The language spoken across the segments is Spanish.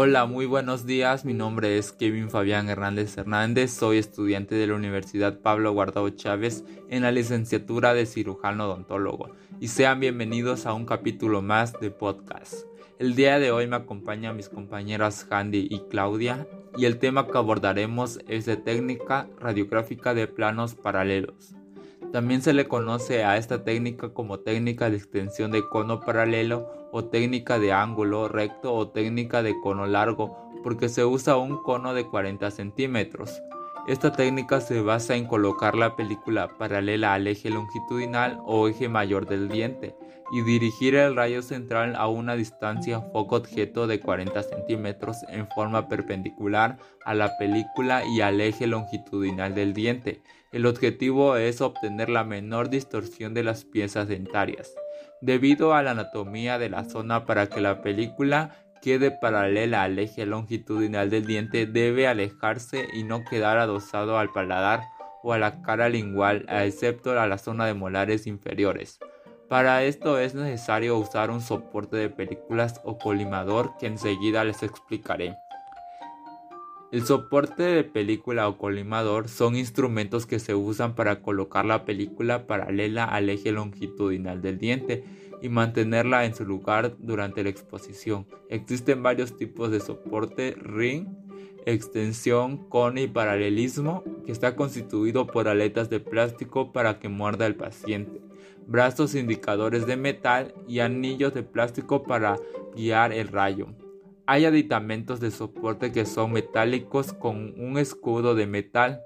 Hola, muy buenos días. Mi nombre es Kevin Fabián Hernández Hernández. Soy estudiante de la Universidad Pablo Guardado Chávez en la licenciatura de cirujano odontólogo. Y sean bienvenidos a un capítulo más de podcast. El día de hoy me acompañan mis compañeras Handy y Claudia y el tema que abordaremos es de técnica radiográfica de planos paralelos. También se le conoce a esta técnica como técnica de extensión de cono paralelo o técnica de ángulo recto o técnica de cono largo porque se usa un cono de 40 centímetros. Esta técnica se basa en colocar la película paralela al eje longitudinal o eje mayor del diente y dirigir el rayo central a una distancia foco-objeto de 40 centímetros en forma perpendicular a la película y al eje longitudinal del diente. El objetivo es obtener la menor distorsión de las piezas dentarias. Debido a la anatomía de la zona para que la película quede paralela al eje longitudinal del diente debe alejarse y no quedar adosado al paladar o a la cara lingual, excepto a la zona de molares inferiores. Para esto es necesario usar un soporte de películas o colimador que enseguida les explicaré. El soporte de película o colimador son instrumentos que se usan para colocar la película paralela al eje longitudinal del diente y mantenerla en su lugar durante la exposición. Existen varios tipos de soporte ring, extensión, cone y paralelismo que está constituido por aletas de plástico para que muerda el paciente brazos indicadores de metal y anillos de plástico para guiar el rayo. Hay aditamentos de soporte que son metálicos con un escudo de metal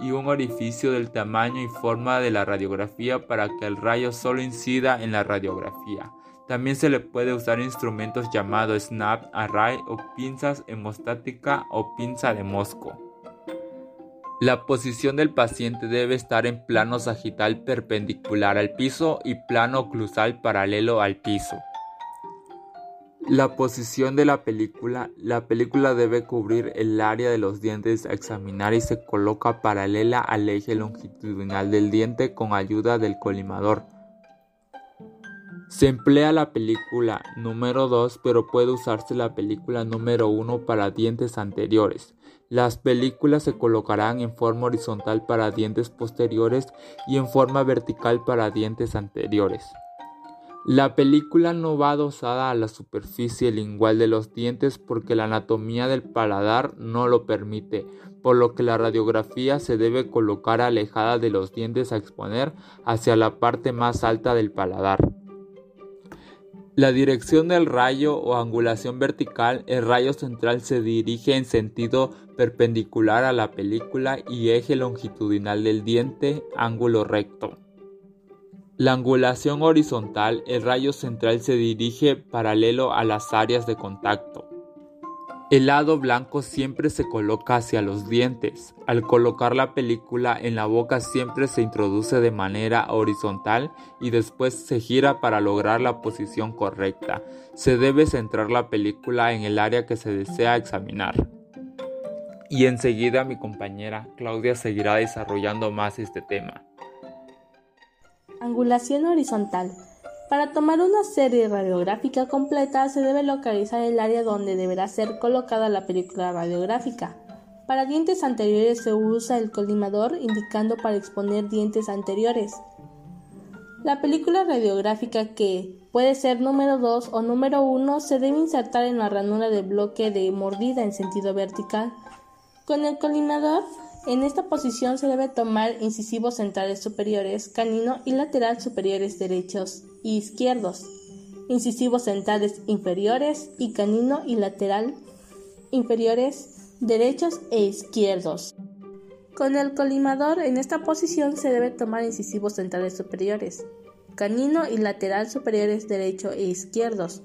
y un orificio del tamaño y forma de la radiografía para que el rayo solo incida en la radiografía. También se le puede usar instrumentos llamados snap array o pinzas hemostática o pinza de mosco. La posición del paciente debe estar en plano sagital perpendicular al piso y plano oclusal paralelo al piso. La posición de la película. La película debe cubrir el área de los dientes a examinar y se coloca paralela al eje longitudinal del diente con ayuda del colimador. Se emplea la película número 2, pero puede usarse la película número 1 para dientes anteriores. Las películas se colocarán en forma horizontal para dientes posteriores y en forma vertical para dientes anteriores. La película no va adosada a la superficie lingual de los dientes porque la anatomía del paladar no lo permite, por lo que la radiografía se debe colocar alejada de los dientes a exponer hacia la parte más alta del paladar. La dirección del rayo o angulación vertical, el rayo central se dirige en sentido perpendicular a la película y eje longitudinal del diente, ángulo recto. La angulación horizontal, el rayo central se dirige paralelo a las áreas de contacto. El lado blanco siempre se coloca hacia los dientes. Al colocar la película en la boca siempre se introduce de manera horizontal y después se gira para lograr la posición correcta. Se debe centrar la película en el área que se desea examinar. Y enseguida mi compañera Claudia seguirá desarrollando más este tema. Angulación horizontal. Para tomar una serie radiográfica completa se debe localizar el área donde deberá ser colocada la película radiográfica. Para dientes anteriores se usa el colimador indicando para exponer dientes anteriores. La película radiográfica que puede ser número 2 o número 1 se debe insertar en la ranura del bloque de mordida en sentido vertical. Con el colimador en esta posición se debe tomar incisivos centrales superiores, canino y lateral superiores derechos y izquierdos, incisivos centrales inferiores y canino y lateral inferiores derechos e izquierdos. Con el colimador en esta posición se debe tomar incisivos centrales superiores, canino y lateral superiores derecho e izquierdos,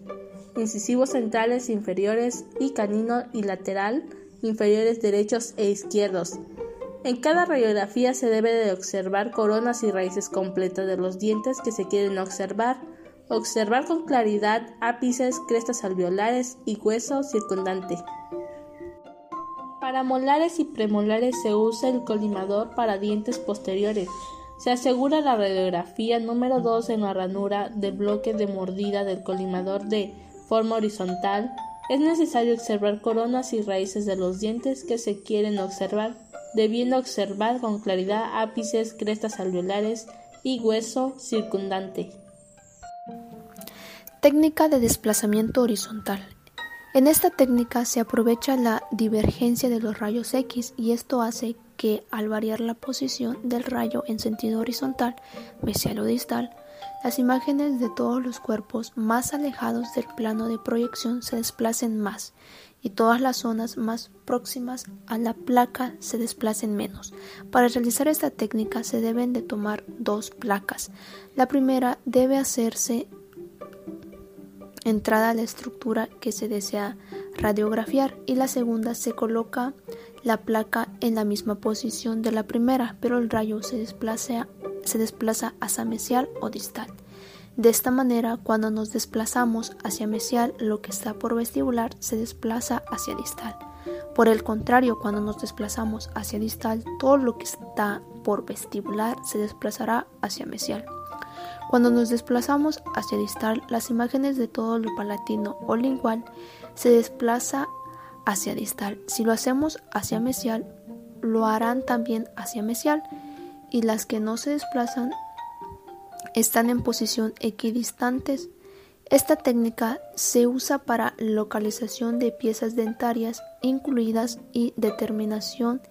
incisivos centrales inferiores y canino y lateral inferiores derechos e izquierdos, en cada radiografía se debe de observar coronas y raíces completas de los dientes que se quieren observar. Observar con claridad ápices, crestas alveolares y hueso circundante. Para molares y premolares se usa el colimador para dientes posteriores. Se asegura la radiografía número 2 en la ranura del bloque de mordida del colimador de forma horizontal Es necesario observar coronas y raíces de los dientes que se quieren observar, debiendo observar con claridad ápices, crestas alveolares y hueso circundante. Técnica de desplazamiento horizontal. En esta técnica se aprovecha la divergencia de los rayos X y esto hace que al variar la posición del rayo en sentido horizontal, mesial o distal, las imágenes de todos los cuerpos más alejados del plano de proyección se desplacen más y todas las zonas más próximas a la placa se desplacen menos. Para realizar esta técnica se deben de tomar dos placas. La primera debe hacerse entrada a la estructura que se desea radiografiar y la segunda se coloca la placa en la misma posición de la primera, pero el rayo se desplaza, se desplaza hacia mesial o distal. De esta manera, cuando nos desplazamos hacia mesial, lo que está por vestibular se desplaza hacia distal. Por el contrario, cuando nos desplazamos hacia distal, todo lo que está por vestibular se desplazará hacia mesial. Cuando nos desplazamos hacia distal, las imágenes de todo lo palatino o lingual se desplaza hacia distal. Si lo hacemos hacia mesial, lo harán también hacia mesial y las que no se desplazan están en posición equidistantes. Esta técnica se usa para localización de piezas dentarias incluidas y determinación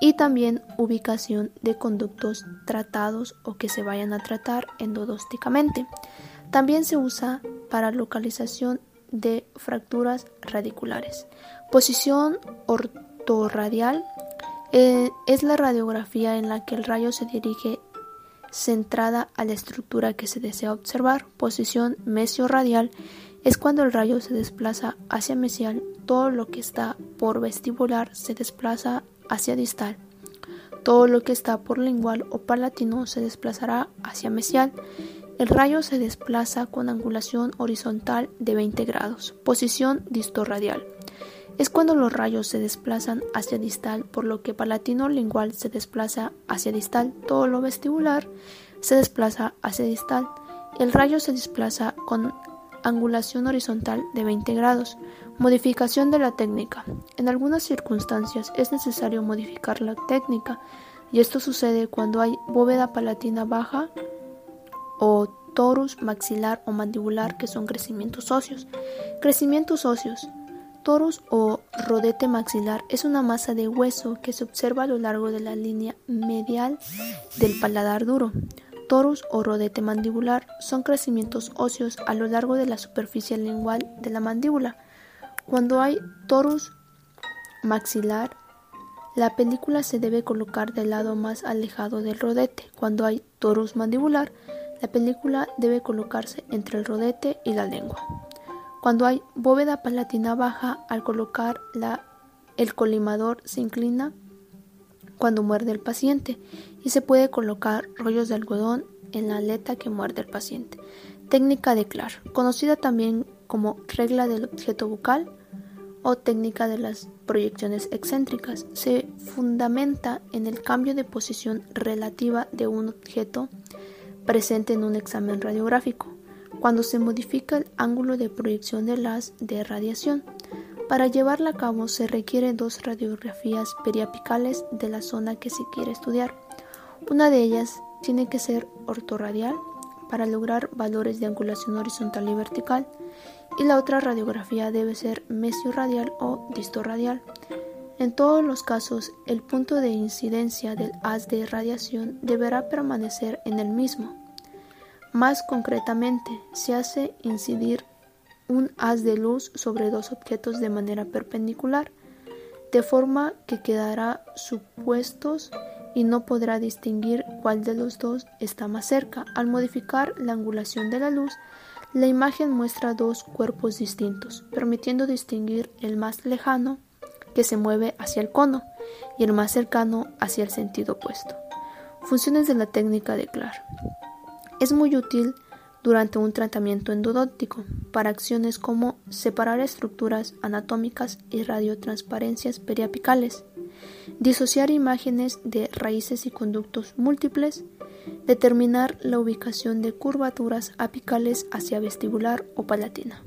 y también ubicación de conductos tratados o que se vayan a tratar endodósticamente. También se usa para localización de fracturas radiculares. Posición ortorradial eh, es la radiografía en la que el rayo se dirige centrada a la estructura que se desea observar. Posición mesio-radial es cuando el rayo se desplaza hacia mesial, todo lo que está por vestibular se desplaza hacia distal. Todo lo que está por lingual o palatino se desplazará hacia mesial. El rayo se desplaza con angulación horizontal de 20 grados. Posición distorradial es cuando los rayos se desplazan hacia distal, por lo que palatino lingual se desplaza hacia distal, todo lo vestibular se desplaza hacia distal. El rayo se desplaza con angulación horizontal de 20 grados. Modificación de la técnica. En algunas circunstancias es necesario modificar la técnica y esto sucede cuando hay bóveda palatina baja o torus maxilar o mandibular que son crecimientos óseos. Crecimientos óseos Torus o rodete maxilar es una masa de hueso que se observa a lo largo de la línea medial del paladar duro. Torus o rodete mandibular son crecimientos óseos a lo largo de la superficie lingual de la mandíbula. Cuando hay torus maxilar, la película se debe colocar del lado más alejado del rodete. Cuando hay torus mandibular, la película debe colocarse entre el rodete y la lengua. Cuando hay bóveda palatina baja, al colocar la, el colimador se inclina cuando muerde el paciente y se puede colocar rollos de algodón en la aleta que muerde el paciente. Técnica de Clark, conocida también como regla del objeto bucal o técnica de las proyecciones excéntricas, se fundamenta en el cambio de posición relativa de un objeto presente en un examen radiográfico cuando se modifica el ángulo de proyección del haz de radiación. Para llevarla a cabo se requieren dos radiografías periapicales de la zona que se quiere estudiar. Una de ellas tiene que ser ortorradial para lograr valores de angulación horizontal y vertical y la otra radiografía debe ser mesio-radial o distorradial. En todos los casos, el punto de incidencia del haz de radiación deberá permanecer en el mismo. Más concretamente, se hace incidir un haz de luz sobre dos objetos de manera perpendicular, de forma que quedará supuestos y no podrá distinguir cuál de los dos está más cerca. Al modificar la angulación de la luz, la imagen muestra dos cuerpos distintos, permitiendo distinguir el más lejano que se mueve hacia el cono y el más cercano hacia el sentido opuesto. Funciones de la técnica de Clark. Es muy útil durante un tratamiento endodóntico para acciones como separar estructuras anatómicas y radiotransparencias periapicales, disociar imágenes de raíces y conductos múltiples, determinar la ubicación de curvaturas apicales hacia vestibular o palatina.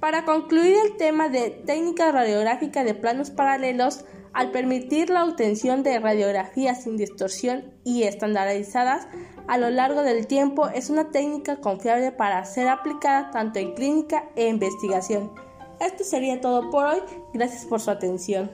Para concluir el tema de técnica radiográfica de planos paralelos, al permitir la obtención de radiografías sin distorsión y estandarizadas a lo largo del tiempo, es una técnica confiable para ser aplicada tanto en clínica e investigación. Esto sería todo por hoy. Gracias por su atención.